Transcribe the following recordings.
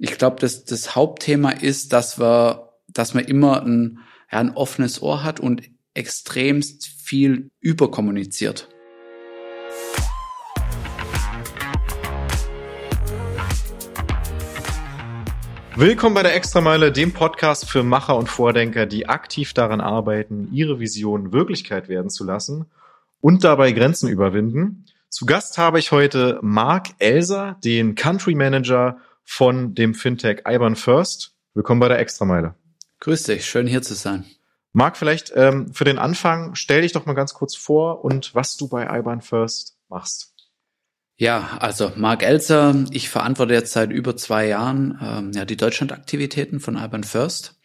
Ich glaube, dass das Hauptthema ist, dass wir, dass man immer ein, ja, ein offenes Ohr hat und extremst viel überkommuniziert. Willkommen bei der Extrameile, dem Podcast für Macher und Vordenker, die aktiv daran arbeiten, ihre Vision Wirklichkeit werden zu lassen und dabei Grenzen überwinden. Zu Gast habe ich heute Marc Elser, den Country Manager von dem Fintech IBAN First. Willkommen bei der Extrameile. Grüß dich, schön hier zu sein. Marc, vielleicht ähm, für den Anfang stell dich doch mal ganz kurz vor und was du bei IBAN First machst. Ja, also Marc Elser, ich verantworte jetzt seit über zwei Jahren ähm, ja, die Deutschlandaktivitäten von IBAN First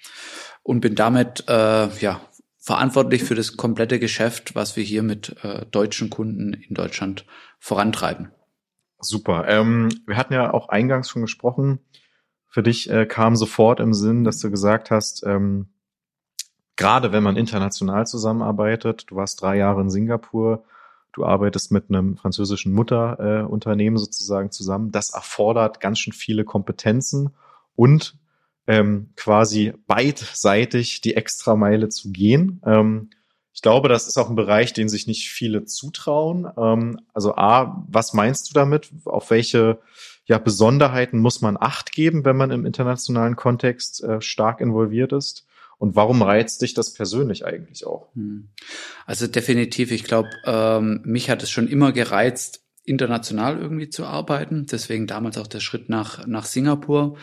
und bin damit äh, ja, verantwortlich für das komplette Geschäft, was wir hier mit äh, deutschen Kunden in Deutschland vorantreiben. Super. Ähm, wir hatten ja auch eingangs schon gesprochen. Für dich äh, kam sofort im Sinn, dass du gesagt hast, ähm, gerade wenn man international zusammenarbeitet, du warst drei Jahre in Singapur, du arbeitest mit einem französischen Mutterunternehmen äh, sozusagen zusammen, das erfordert ganz schön viele Kompetenzen und ähm, quasi beidseitig die Extrameile zu gehen. Ähm, ich glaube, das ist auch ein Bereich, den sich nicht viele zutrauen. Ähm, also A, was meinst du damit? Auf welche ja, Besonderheiten muss man Acht geben, wenn man im internationalen Kontext äh, stark involviert ist? Und warum reizt dich das persönlich eigentlich auch? Hm. Also definitiv, ich glaube, ähm, mich hat es schon immer gereizt, international irgendwie zu arbeiten. Deswegen damals auch der Schritt nach, nach Singapur,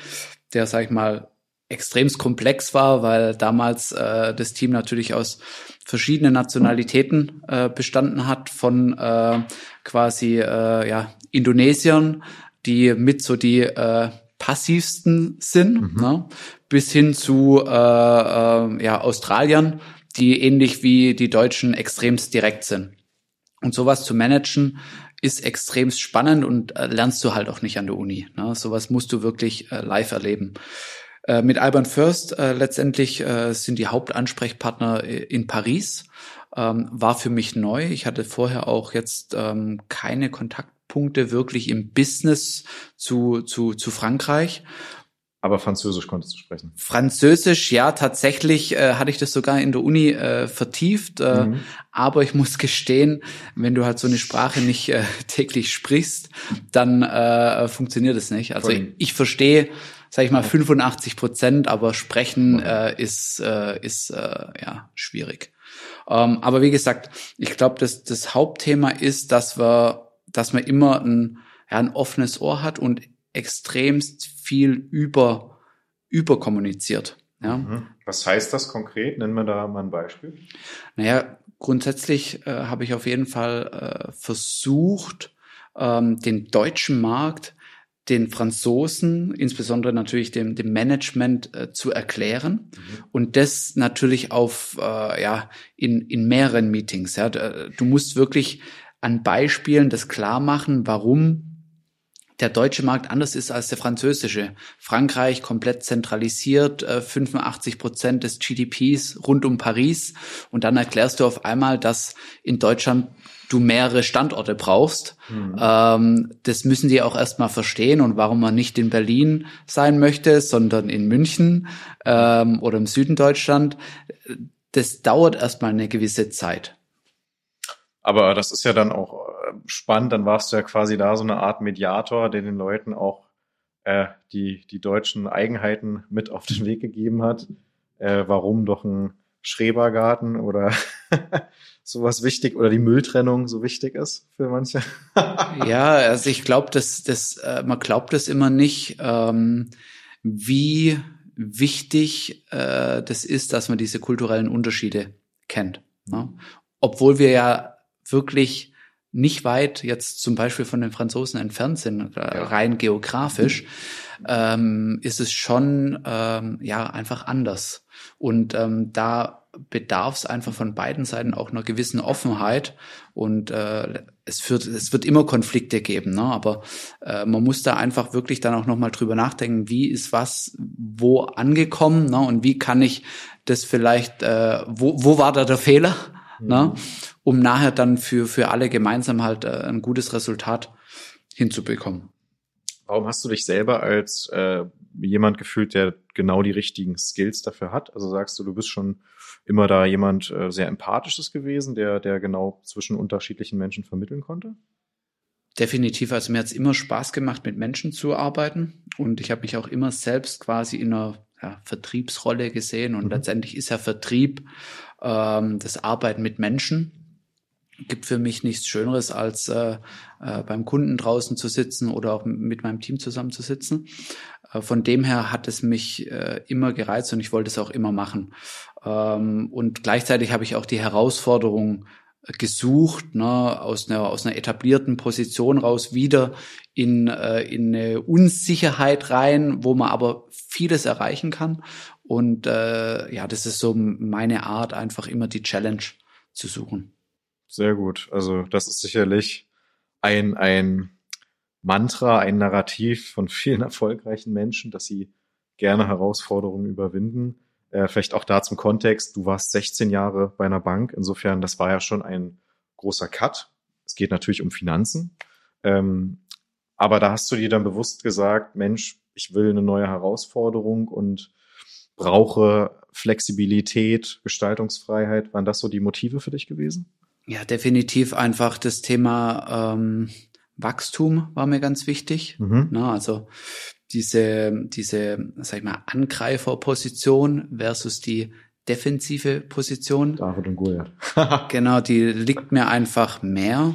der, sag ich mal, extremst komplex war, weil damals äh, das Team natürlich aus verschiedenen Nationalitäten äh, bestanden hat, von äh, quasi äh, ja, Indonesiern, die mit so die äh, passivsten sind, mhm. ne? bis hin zu äh, äh, ja, Australiern, die ähnlich wie die Deutschen extremst direkt sind. Und sowas zu managen ist extremst spannend und äh, lernst du halt auch nicht an der Uni. Ne? Sowas musst du wirklich äh, live erleben. Äh, mit Alban First äh, letztendlich äh, sind die Hauptansprechpartner äh, in Paris. Ähm, war für mich neu. Ich hatte vorher auch jetzt ähm, keine Kontaktpunkte wirklich im Business zu, zu, zu Frankreich. Aber Französisch konntest du sprechen. Französisch, ja, tatsächlich äh, hatte ich das sogar in der Uni äh, vertieft. Äh, mhm. Aber ich muss gestehen, wenn du halt so eine Sprache nicht äh, täglich sprichst, dann äh, funktioniert es nicht. Also ich, ich verstehe sage ich mal, 85 Prozent, aber sprechen äh, ist, äh, ist äh, ja schwierig. Ähm, aber wie gesagt, ich glaube, das, das Hauptthema ist, dass wir, dass man immer ein, ja, ein offenes Ohr hat und extremst viel über, überkommuniziert. Ja. Mhm. Was heißt das konkret? Nennen wir da mal ein Beispiel. Naja, grundsätzlich äh, habe ich auf jeden Fall äh, versucht, ähm, den deutschen Markt den Franzosen, insbesondere natürlich dem, dem Management äh, zu erklären mhm. und das natürlich auf äh, ja in, in mehreren Meetings. Ja, du musst wirklich an Beispielen das klar machen, warum der deutsche Markt anders ist als der französische. Frankreich komplett zentralisiert, 85 äh, Prozent des GDPs rund um Paris. Und dann erklärst du auf einmal, dass in Deutschland du mehrere Standorte brauchst. Mhm. Ähm, das müssen die auch erstmal verstehen und warum man nicht in Berlin sein möchte, sondern in München ähm, oder im Süden Deutschland. Das dauert erstmal eine gewisse Zeit. Aber das ist ja dann auch spannend, dann warst du ja quasi da so eine Art Mediator, der den Leuten auch äh, die, die deutschen Eigenheiten mit auf den Weg gegeben hat, äh, warum doch ein Schrebergarten oder sowas wichtig oder die Mülltrennung so wichtig ist für manche. ja, also ich glaube, dass das, äh, man glaubt es immer nicht, ähm, wie wichtig äh, das ist, dass man diese kulturellen Unterschiede kennt. Ne? Obwohl wir ja wirklich nicht weit jetzt zum Beispiel von den Franzosen entfernt sind, äh, rein geografisch, ähm, ist es schon ähm, ja einfach anders. Und ähm, da bedarf es einfach von beiden Seiten auch einer gewissen Offenheit und äh, es wird es wird immer Konflikte geben, ne? aber äh, man muss da einfach wirklich dann auch noch mal drüber nachdenken, wie ist was wo angekommen ne? und wie kann ich das vielleicht äh, wo wo war da der Fehler? Mhm. ne? um nachher dann für für alle gemeinsam halt äh, ein gutes Resultat hinzubekommen. Warum hast du dich selber als äh, jemand gefühlt, der genau die richtigen Skills dafür hat? Also sagst du, du bist schon immer da jemand äh, sehr empathisches gewesen, der, der genau zwischen unterschiedlichen Menschen vermitteln konnte? Definitiv. Also mir hat es immer Spaß gemacht, mit Menschen zu arbeiten. Und ich habe mich auch immer selbst quasi in einer ja, Vertriebsrolle gesehen. Und mhm. letztendlich ist ja Vertrieb ähm, das Arbeiten mit Menschen gibt für mich nichts Schöneres, als äh, äh, beim Kunden draußen zu sitzen oder auch mit meinem Team zusammen zu sitzen. Äh, von dem her hat es mich äh, immer gereizt und ich wollte es auch immer machen. Ähm, und gleichzeitig habe ich auch die Herausforderung gesucht, ne, aus einer aus einer etablierten Position raus wieder in äh, in eine Unsicherheit rein, wo man aber vieles erreichen kann. Und äh, ja, das ist so meine Art, einfach immer die Challenge zu suchen. Sehr gut. Also das ist sicherlich ein, ein Mantra, ein Narrativ von vielen erfolgreichen Menschen, dass sie gerne Herausforderungen überwinden. Äh, vielleicht auch da zum Kontext, du warst 16 Jahre bei einer Bank, insofern, das war ja schon ein großer Cut. Es geht natürlich um Finanzen. Ähm, aber da hast du dir dann bewusst gesagt, Mensch, ich will eine neue Herausforderung und brauche Flexibilität, Gestaltungsfreiheit. Waren das so die Motive für dich gewesen? Ja, definitiv einfach das Thema ähm, Wachstum war mir ganz wichtig. Mhm. Na, also diese, diese, sag ich mal, Angreiferposition versus die defensive Position. David und Goliath. genau, die liegt mir einfach mehr.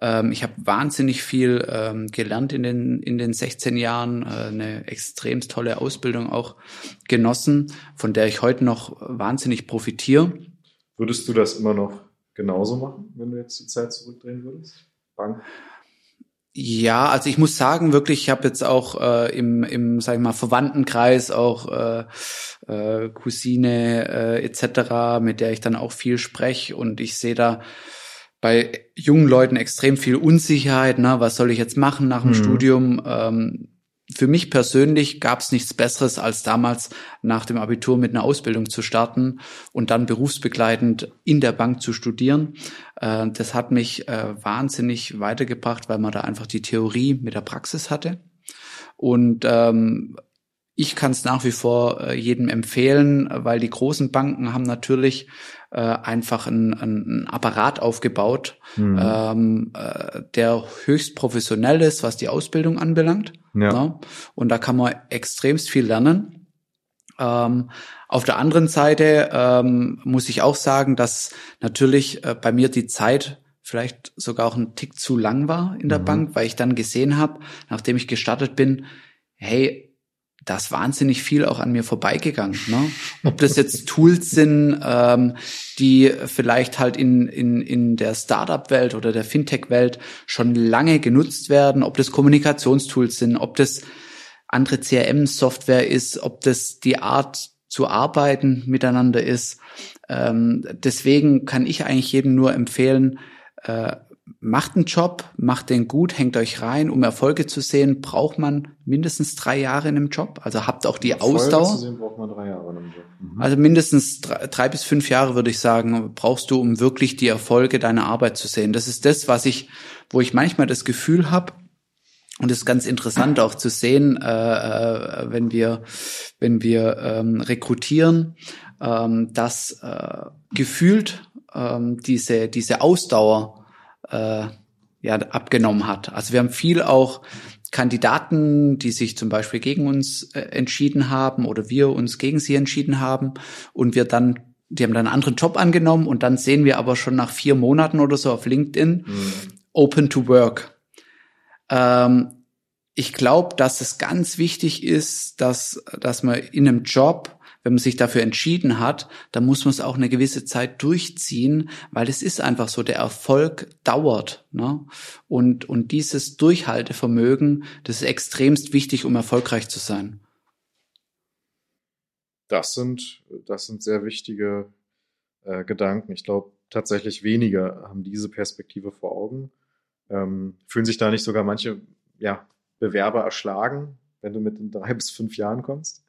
Ähm, ich habe wahnsinnig viel ähm, gelernt in den, in den 16 Jahren, äh, eine extrem tolle Ausbildung auch genossen, von der ich heute noch wahnsinnig profitiere. Würdest du das immer noch genauso machen, wenn du jetzt die Zeit zurückdrehen würdest? Bank? Ja, also ich muss sagen, wirklich, ich habe jetzt auch äh, im, im, sag ich mal, Verwandtenkreis auch äh, äh, Cousine äh, etc., mit der ich dann auch viel spreche und ich sehe da bei jungen Leuten extrem viel Unsicherheit, ne? was soll ich jetzt machen nach dem mhm. Studium? Ähm, für mich persönlich gab es nichts Besseres, als damals nach dem Abitur mit einer Ausbildung zu starten und dann berufsbegleitend in der Bank zu studieren. Äh, das hat mich äh, wahnsinnig weitergebracht, weil man da einfach die Theorie mit der Praxis hatte. Und ähm, ich kann es nach wie vor äh, jedem empfehlen, weil die großen Banken haben natürlich äh, einfach einen, einen Apparat aufgebaut, mhm. ähm, äh, der höchst professionell ist, was die Ausbildung anbelangt. Ja. Ne? Und da kann man extremst viel lernen. Ähm, auf der anderen Seite ähm, muss ich auch sagen, dass natürlich äh, bei mir die Zeit vielleicht sogar auch ein Tick zu lang war in der mhm. Bank, weil ich dann gesehen habe, nachdem ich gestartet bin, hey, da ist wahnsinnig viel auch an mir vorbeigegangen. Ne? Ob das jetzt Tools sind, ähm, die vielleicht halt in, in, in der Startup-Welt oder der Fintech-Welt schon lange genutzt werden, ob das Kommunikationstools sind, ob das andere CRM-Software ist, ob das die Art zu arbeiten miteinander ist. Ähm, deswegen kann ich eigentlich jedem nur empfehlen, äh, macht einen Job, macht den gut, hängt euch rein. Um Erfolge zu sehen, braucht man mindestens drei Jahre in einem Job. Also habt auch die Erfolge Ausdauer. Zu sehen, braucht man drei Jahre in einem Job. Mhm. Also mindestens drei, drei, bis fünf Jahre würde ich sagen, brauchst du, um wirklich die Erfolge deiner Arbeit zu sehen. Das ist das, was ich, wo ich manchmal das Gefühl habe, und es ist ganz interessant auch zu sehen, äh, äh, wenn wir, wenn wir ähm, rekrutieren, ähm, dass äh, gefühlt ähm, diese, diese Ausdauer äh, ja, abgenommen hat. Also wir haben viel auch Kandidaten, die sich zum Beispiel gegen uns äh, entschieden haben oder wir uns gegen sie entschieden haben und wir dann, die haben dann einen anderen Job angenommen und dann sehen wir aber schon nach vier Monaten oder so auf LinkedIn mhm. Open to Work. Ähm, ich glaube, dass es ganz wichtig ist, dass, dass man in einem Job wenn man sich dafür entschieden hat, dann muss man es auch eine gewisse Zeit durchziehen, weil es ist einfach so, der Erfolg dauert. Ne? Und, und dieses Durchhaltevermögen, das ist extremst wichtig, um erfolgreich zu sein. Das sind, das sind sehr wichtige äh, Gedanken. Ich glaube, tatsächlich wenige haben diese Perspektive vor Augen. Ähm, fühlen sich da nicht sogar manche ja, Bewerber erschlagen, wenn du mit drei bis fünf Jahren kommst?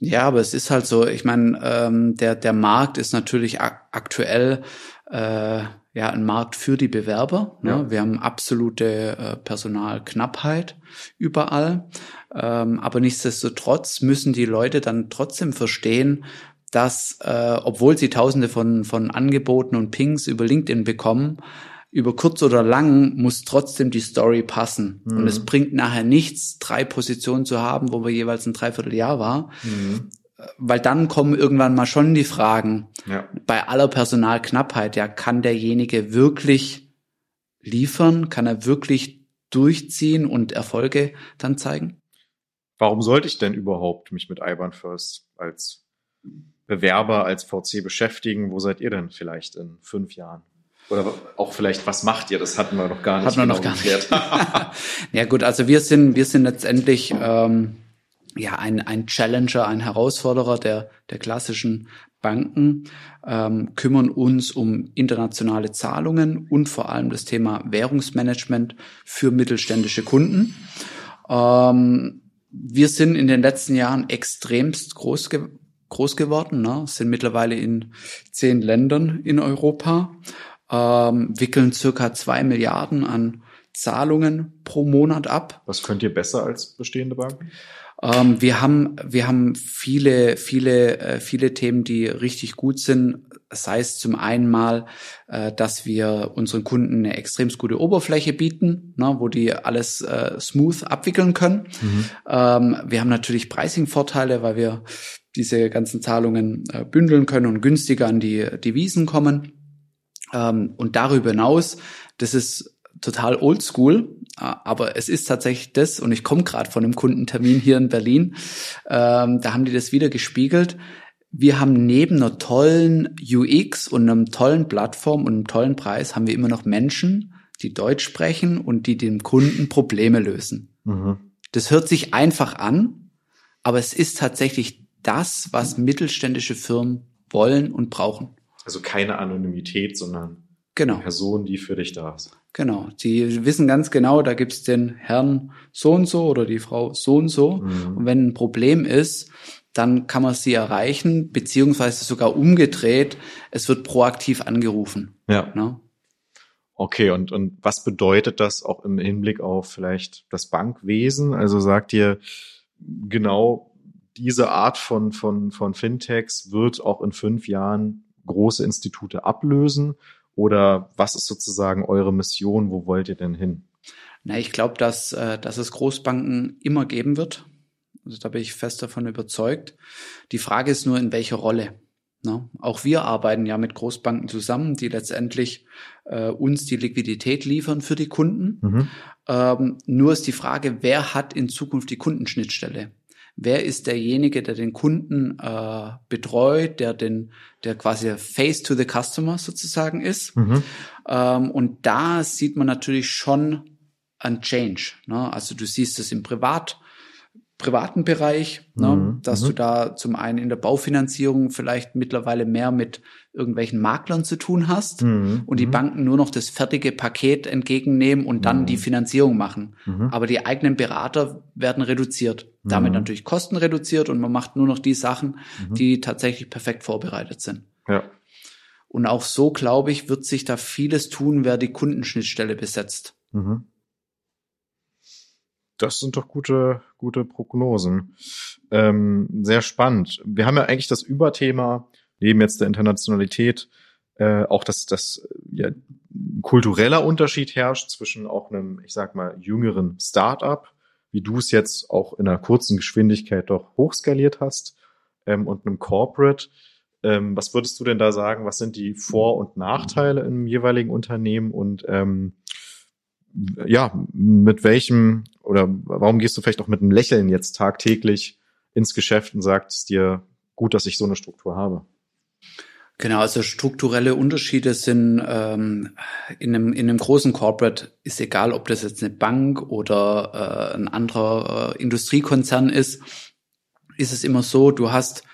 Ja, aber es ist halt so, ich meine, ähm, der, der Markt ist natürlich ak aktuell äh, ja ein Markt für die Bewerber. Ne? Ja. Wir haben absolute äh, Personalknappheit überall. Ähm, aber nichtsdestotrotz müssen die Leute dann trotzdem verstehen, dass, äh, obwohl sie tausende von, von Angeboten und Pings über LinkedIn bekommen, über kurz oder lang muss trotzdem die Story passen. Mhm. Und es bringt nachher nichts, drei Positionen zu haben, wo wir jeweils ein Dreivierteljahr war. Mhm. Weil dann kommen irgendwann mal schon die Fragen, ja. bei aller Personalknappheit, ja, kann derjenige wirklich liefern? Kann er wirklich durchziehen und Erfolge dann zeigen? Warum sollte ich denn überhaupt mich mit IBAN First als Bewerber, als VC beschäftigen? Wo seid ihr denn vielleicht in fünf Jahren? Oder auch vielleicht, was macht ihr? Das hatten wir noch gar nicht. Hatten wir genau noch gar geklärt. nicht. ja gut, also wir sind, wir sind letztendlich ähm, ja ein, ein Challenger, ein Herausforderer der, der klassischen Banken, ähm, kümmern uns um internationale Zahlungen und vor allem das Thema Währungsmanagement für mittelständische Kunden. Ähm, wir sind in den letzten Jahren extremst groß, ge groß geworden, ne? sind mittlerweile in zehn Ländern in Europa ähm, wickeln circa zwei Milliarden an Zahlungen pro Monat ab. Was könnt ihr besser als bestehende Banken? Ähm, wir haben wir haben viele viele äh, viele Themen, die richtig gut sind. Sei es zum einen mal, äh, dass wir unseren Kunden eine extrem gute Oberfläche bieten, ne, wo die alles äh, smooth abwickeln können. Mhm. Ähm, wir haben natürlich Pricing-Vorteile, weil wir diese ganzen Zahlungen äh, bündeln können und günstiger an die Devisen kommen. Ähm, und darüber hinaus, das ist total oldschool, aber es ist tatsächlich das, und ich komme gerade von einem Kundentermin hier in Berlin, ähm, da haben die das wieder gespiegelt. Wir haben neben einer tollen UX und einem tollen Plattform und einem tollen Preis, haben wir immer noch Menschen, die Deutsch sprechen und die dem Kunden Probleme lösen. Mhm. Das hört sich einfach an, aber es ist tatsächlich das, was mittelständische Firmen wollen und brauchen. Also keine Anonymität, sondern genau. eine Person, die für dich da ist. Genau. Die wissen ganz genau, da gibt's den Herrn so und so oder die Frau so und so. Mhm. Und wenn ein Problem ist, dann kann man sie erreichen, beziehungsweise sogar umgedreht, es wird proaktiv angerufen. Ja. Ne? Okay, und, und was bedeutet das auch im Hinblick auf vielleicht das Bankwesen? Also sagt ihr genau, diese Art von, von, von Fintechs wird auch in fünf Jahren große Institute ablösen? Oder was ist sozusagen eure Mission? Wo wollt ihr denn hin? Na, ich glaube, dass, äh, dass es Großbanken immer geben wird. Also da bin ich fest davon überzeugt. Die Frage ist nur, in welcher Rolle. Ne? Auch wir arbeiten ja mit Großbanken zusammen, die letztendlich äh, uns die Liquidität liefern für die Kunden. Mhm. Ähm, nur ist die Frage, wer hat in Zukunft die Kundenschnittstelle? Wer ist derjenige, der den Kunden äh, betreut, der den, der quasi Face to the Customer sozusagen ist. Mhm. Ähm, und da sieht man natürlich schon ein Change. Ne? Also du siehst es im Privat, privaten Bereich, ne? mhm. dass mhm. du da zum einen in der Baufinanzierung vielleicht mittlerweile mehr mit irgendwelchen Maklern zu tun hast mhm. und die mhm. Banken nur noch das fertige Paket entgegennehmen und dann mhm. die Finanzierung machen. Mhm. Aber die eigenen Berater werden reduziert. Damit mhm. natürlich Kosten reduziert und man macht nur noch die Sachen, mhm. die tatsächlich perfekt vorbereitet sind. Ja. Und auch so, glaube ich, wird sich da vieles tun, wer die Kundenschnittstelle besetzt. Das sind doch gute, gute Prognosen. Ähm, sehr spannend. Wir haben ja eigentlich das Überthema neben jetzt der Internationalität äh, auch, dass das ja, kultureller Unterschied herrscht zwischen auch einem, ich sag mal, jüngeren Start-up, wie du es jetzt auch in einer kurzen Geschwindigkeit doch hochskaliert hast, ähm, und einem Corporate. Ähm, was würdest du denn da sagen? Was sind die Vor- und Nachteile im jeweiligen Unternehmen und ähm, ja, mit welchem oder warum gehst du vielleicht auch mit einem Lächeln jetzt tagtäglich ins Geschäft und sagst dir, gut, dass ich so eine Struktur habe? Genau, also strukturelle Unterschiede sind ähm, in, einem, in einem großen Corporate ist egal, ob das jetzt eine Bank oder äh, ein anderer äh, Industriekonzern ist, ist es immer so, du hast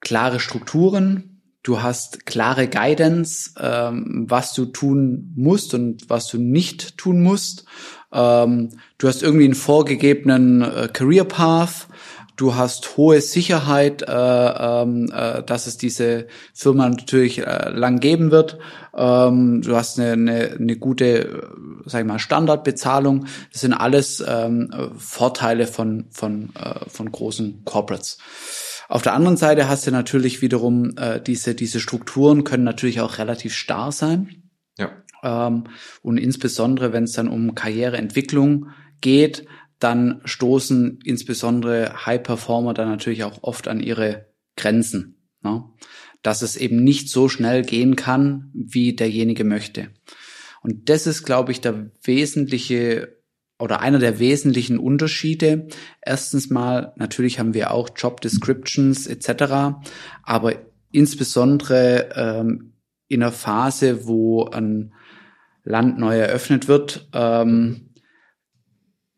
klare Strukturen, du hast klare Guidance, ähm, was du tun musst und was du nicht tun musst. Ähm, du hast irgendwie einen vorgegebenen äh, Career Path Du hast hohe Sicherheit, äh, ähm, äh, dass es diese Firma natürlich äh, lang geben wird. Ähm, du hast eine, eine, eine gute, äh, sag ich mal, Standardbezahlung. Das sind alles ähm, Vorteile von von äh, von großen Corporates. Auf der anderen Seite hast du natürlich wiederum äh, diese diese Strukturen können natürlich auch relativ starr sein. Ja. Ähm, und insbesondere, wenn es dann um Karriereentwicklung geht, dann stoßen insbesondere High Performer dann natürlich auch oft an ihre Grenzen. Ne? Dass es eben nicht so schnell gehen kann, wie derjenige möchte. Und das ist, glaube ich, der wesentliche oder einer der wesentlichen Unterschiede. Erstens mal, natürlich haben wir auch Job Descriptions etc., aber insbesondere ähm, in einer Phase, wo ein Land neu eröffnet wird, ähm,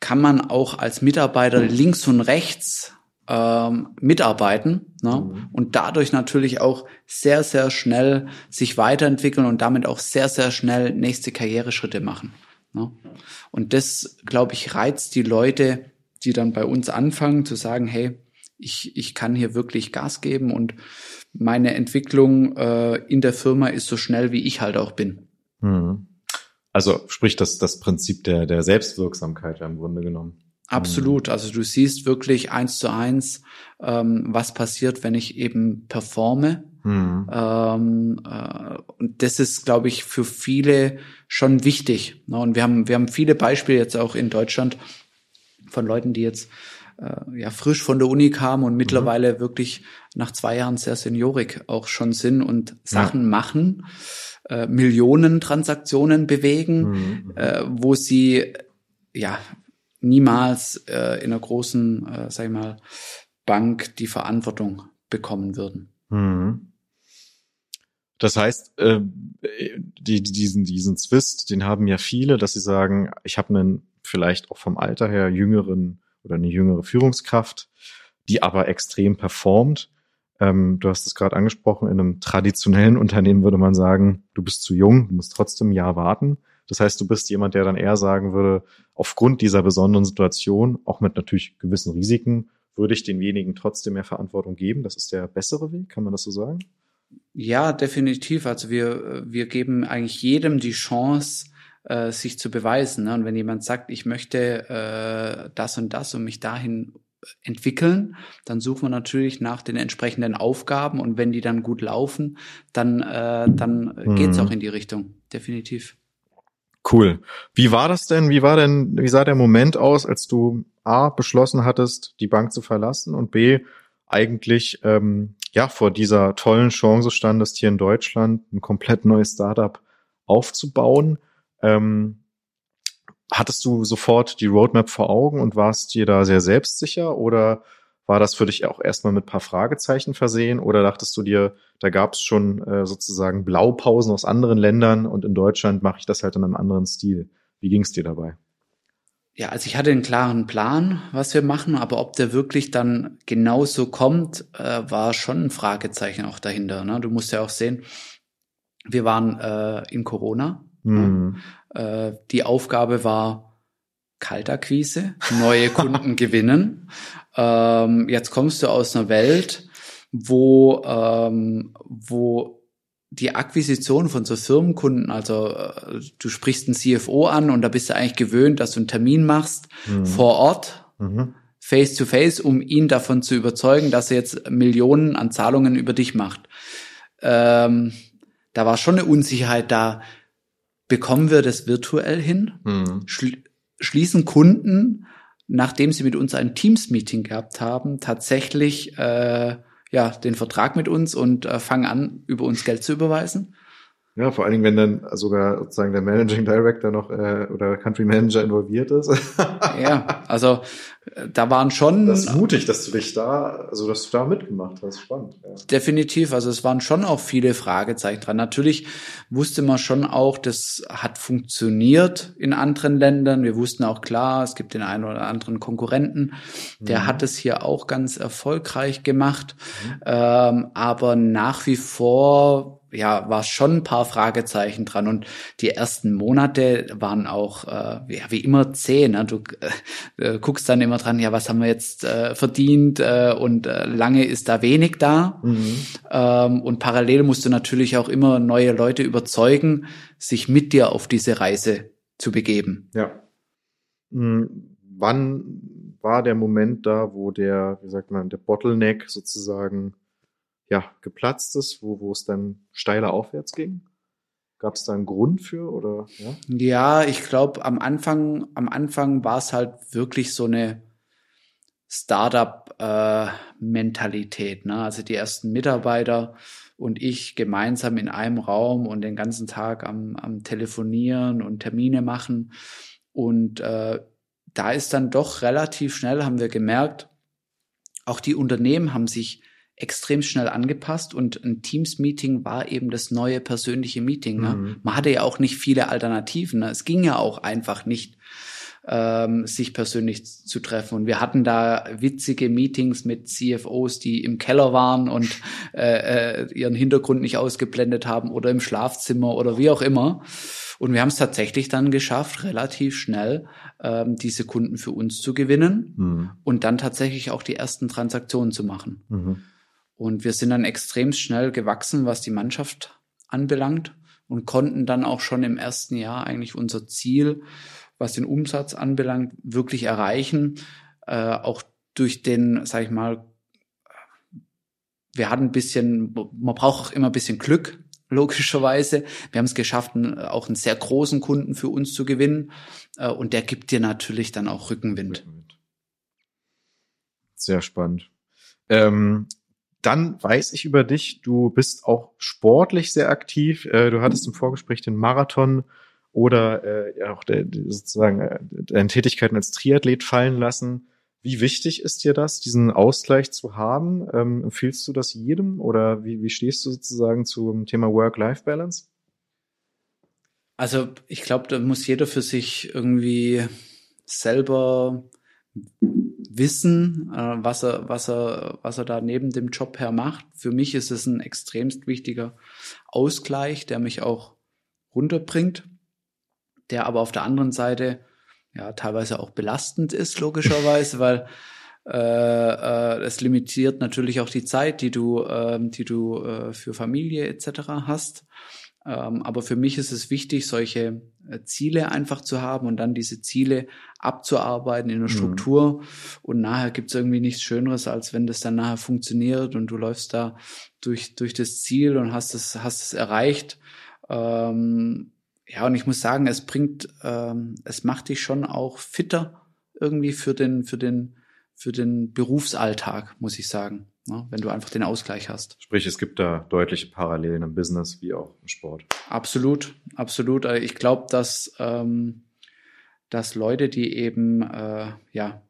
kann man auch als Mitarbeiter links und rechts ähm, mitarbeiten ne? Mhm. und dadurch natürlich auch sehr, sehr schnell sich weiterentwickeln und damit auch sehr, sehr schnell nächste Karriereschritte machen. Ne? Und das, glaube ich, reizt die Leute, die dann bei uns anfangen, zu sagen, hey, ich, ich kann hier wirklich Gas geben und meine Entwicklung äh, in der Firma ist so schnell, wie ich halt auch bin. Mhm. Also sprich das, das Prinzip der, der Selbstwirksamkeit ja im Grunde genommen. Absolut. Also du siehst wirklich eins zu eins, ähm, was passiert, wenn ich eben performe. Mhm. Ähm, äh, und das ist, glaube ich, für viele schon wichtig. Ne? Und wir haben, wir haben viele Beispiele jetzt auch in Deutschland von Leuten, die jetzt äh, ja frisch von der Uni kamen und mittlerweile mhm. wirklich nach zwei Jahren sehr seniorig auch schon sind und Sachen ja. machen äh, Millionen Transaktionen bewegen, mhm. äh, wo sie ja niemals äh, in einer großen, äh, sag ich mal, Bank die Verantwortung bekommen würden. Mhm. Das heißt, äh, die, diesen, diesen Zwist, den haben ja viele, dass sie sagen, ich habe einen vielleicht auch vom Alter her jüngeren oder eine jüngere Führungskraft, die aber extrem performt ähm, du hast es gerade angesprochen, in einem traditionellen Unternehmen würde man sagen, du bist zu jung, du musst trotzdem ein Jahr warten. Das heißt, du bist jemand, der dann eher sagen würde, aufgrund dieser besonderen Situation, auch mit natürlich gewissen Risiken, würde ich den wenigen trotzdem mehr Verantwortung geben. Das ist der bessere Weg, kann man das so sagen? Ja, definitiv. Also wir, wir geben eigentlich jedem die Chance, äh, sich zu beweisen. Ne? Und wenn jemand sagt, ich möchte äh, das und das und mich dahin entwickeln, dann suchen wir natürlich nach den entsprechenden Aufgaben und wenn die dann gut laufen, dann, äh, dann mhm. geht's auch in die Richtung, definitiv. Cool. Wie war das denn? Wie war denn, wie sah der Moment aus, als du A beschlossen hattest, die Bank zu verlassen und B eigentlich ähm, ja vor dieser tollen Chance standest, hier in Deutschland ein komplett neues Startup aufzubauen? Ähm, hattest du sofort die Roadmap vor Augen und warst dir da sehr selbstsicher oder war das für dich auch erstmal mit paar Fragezeichen versehen oder dachtest du dir, da gab es schon äh, sozusagen Blaupausen aus anderen Ländern und in Deutschland mache ich das halt in einem anderen Stil? Wie ging es dir dabei? Ja, also ich hatte einen klaren Plan, was wir machen, aber ob der wirklich dann genauso kommt, äh, war schon ein Fragezeichen auch dahinter. Ne? Du musst ja auch sehen, wir waren äh, in Corona. Mhm. Äh, die Aufgabe war Kaltakquise, neue Kunden gewinnen. Ähm, jetzt kommst du aus einer Welt, wo, ähm, wo die Akquisition von so Firmenkunden, also äh, du sprichst einen CFO an und da bist du eigentlich gewöhnt, dass du einen Termin machst mhm. vor Ort, mhm. face to face, um ihn davon zu überzeugen, dass er jetzt Millionen an Zahlungen über dich macht. Ähm, da war schon eine Unsicherheit da bekommen wir das virtuell hin, mhm. schließen Kunden, nachdem sie mit uns ein Teams-Meeting gehabt haben, tatsächlich äh, ja den Vertrag mit uns und äh, fangen an, über uns Geld zu überweisen. Ja, vor allen Dingen, wenn dann sogar sozusagen der Managing Director noch äh, oder Country Manager involviert ist. ja, also äh, da waren schon. Das ist mutig, dass du dich da, also dass du da mitgemacht hast. Spannend. Ja. Definitiv. Also es waren schon auch viele Fragezeichen dran. Natürlich wusste man schon auch, das hat funktioniert in anderen Ländern. Wir wussten auch klar, es gibt den einen oder anderen Konkurrenten, der mhm. hat es hier auch ganz erfolgreich gemacht. Mhm. Ähm, aber nach wie vor ja, war schon ein paar Fragezeichen dran und die ersten Monate waren auch, äh, ja, wie immer zehn. Ne? Du äh, guckst dann immer dran, ja, was haben wir jetzt äh, verdient äh, und äh, lange ist da wenig da. Mhm. Ähm, und parallel musst du natürlich auch immer neue Leute überzeugen, sich mit dir auf diese Reise zu begeben. Ja. Mhm. Wann war der Moment da, wo der, wie sagt man, der Bottleneck sozusagen ja, geplatzt ist, wo, wo es dann steiler aufwärts ging? Gab es da einen Grund für oder ja? Ja, ich glaube am Anfang, am Anfang war es halt wirklich so eine Startup-Mentalität. Äh, ne? Also die ersten Mitarbeiter und ich gemeinsam in einem Raum und den ganzen Tag am, am Telefonieren und Termine machen. Und äh, da ist dann doch relativ schnell, haben wir gemerkt, auch die Unternehmen haben sich extrem schnell angepasst und ein Teams-Meeting war eben das neue persönliche Meeting. Ne? Mhm. Man hatte ja auch nicht viele Alternativen. Ne? Es ging ja auch einfach nicht, ähm, sich persönlich zu treffen. Und wir hatten da witzige Meetings mit CFOs, die im Keller waren und äh, äh, ihren Hintergrund nicht ausgeblendet haben oder im Schlafzimmer oder wie auch immer. Und wir haben es tatsächlich dann geschafft, relativ schnell ähm, diese Kunden für uns zu gewinnen mhm. und dann tatsächlich auch die ersten Transaktionen zu machen. Mhm. Und wir sind dann extrem schnell gewachsen, was die Mannschaft anbelangt und konnten dann auch schon im ersten Jahr eigentlich unser Ziel, was den Umsatz anbelangt, wirklich erreichen. Äh, auch durch den, sag ich mal, wir hatten ein bisschen, man braucht auch immer ein bisschen Glück, logischerweise. Wir haben es geschafft, auch einen sehr großen Kunden für uns zu gewinnen. Äh, und der gibt dir natürlich dann auch Rückenwind. Sehr spannend. Ähm, dann weiß ich über dich, du bist auch sportlich sehr aktiv. Äh, du hattest im Vorgespräch den Marathon oder äh, auch sozusagen äh, deine Tätigkeiten als Triathlet fallen lassen. Wie wichtig ist dir das, diesen Ausgleich zu haben? Ähm, empfiehlst du das jedem oder wie stehst du sozusagen zum Thema Work-Life-Balance? Also ich glaube, da muss jeder für sich irgendwie selber wissen, äh, was er, was er, was er da neben dem Job her macht. Für mich ist es ein extremst wichtiger Ausgleich, der mich auch runterbringt, der aber auf der anderen Seite ja teilweise auch belastend ist, logischerweise, weil äh, äh, es limitiert natürlich auch die Zeit, die du, äh, die du äh, für Familie etc. hast. Ähm, aber für mich ist es wichtig, solche äh, Ziele einfach zu haben und dann diese Ziele abzuarbeiten in der mhm. Struktur. Mhm. Und nachher gibt's irgendwie nichts Schöneres, als wenn das dann nachher funktioniert und du läufst da durch, durch das Ziel und hast es, hast es erreicht. Ähm, ja, und ich muss sagen, es bringt, ähm, es macht dich schon auch fitter irgendwie für den, für den, für den Berufsalltag, muss ich sagen ne, wenn du einfach den Ausgleich hast. Sprich, es gibt da deutliche Parallelen im Business wie auch im Sport. Absolut, absolut. Äh, ich glaube, dass, ähm, dass Leute, die eben äh, ja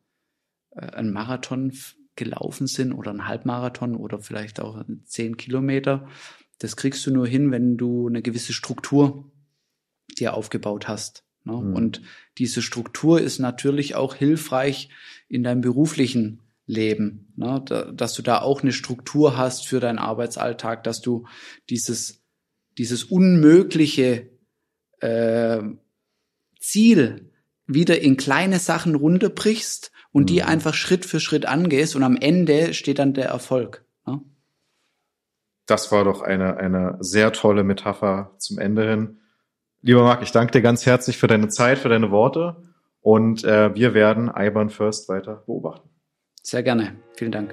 äh, einen Marathon gelaufen sind oder einen Halbmarathon oder vielleicht auch zehn Kilometer, das kriegst du nur hin, wenn du eine gewisse Struktur dir aufgebaut hast. Ne? Mhm. Und diese Struktur ist natürlich auch hilfreich in deinem beruflichen leben, ne? Da, dass du da auch eine Struktur hast für deinen Arbeitsalltag, dass du dieses, dieses unmögliche äh, Ziel wieder in kleine Sachen runterbrichst und mhm. die einfach Schritt für Schritt angehst und am Ende steht dann der Erfolg. Ne? Das war doch eine, eine sehr tolle Metapher zum Ende hin. Lieber Marc, ich danke dir ganz herzlich für deine Zeit, für deine Worte und äh, wir werden IBAN First weiter beobachten. Sehr gerne. Vielen Dank.